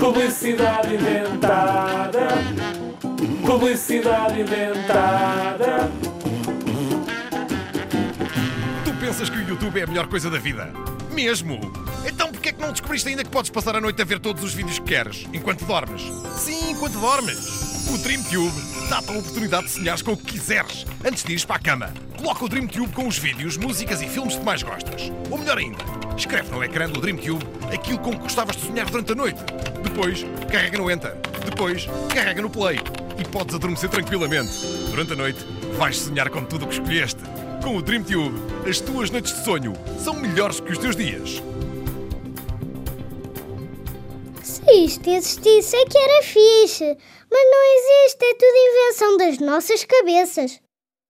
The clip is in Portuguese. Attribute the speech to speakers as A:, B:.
A: Publicidade inventada. Publicidade inventada.
B: Tu pensas que o YouTube é a melhor coisa da vida? Mesmo? Então porquê é que não descobriste ainda que podes passar a noite a ver todos os vídeos que queres, enquanto dormes? Sim, enquanto dormes! O DreamTube dá-te a oportunidade de sonhares com o que quiseres, antes de ires para a cama. Coloca o DreamTube com os vídeos, músicas e filmes que mais gostas. Ou melhor ainda, escreve no ecrã do DreamTube aquilo com que gostavas de sonhar durante a noite. Depois, carrega no Enter. Depois, carrega no Play. E podes adormecer tranquilamente. Durante a noite, vais sonhar com tudo o que escolheste. Com o DreamTube, as tuas noites de sonho são melhores que os teus dias.
C: Se isto existisse é que era fixe. Mas não existe, é tudo invenção das nossas cabeças.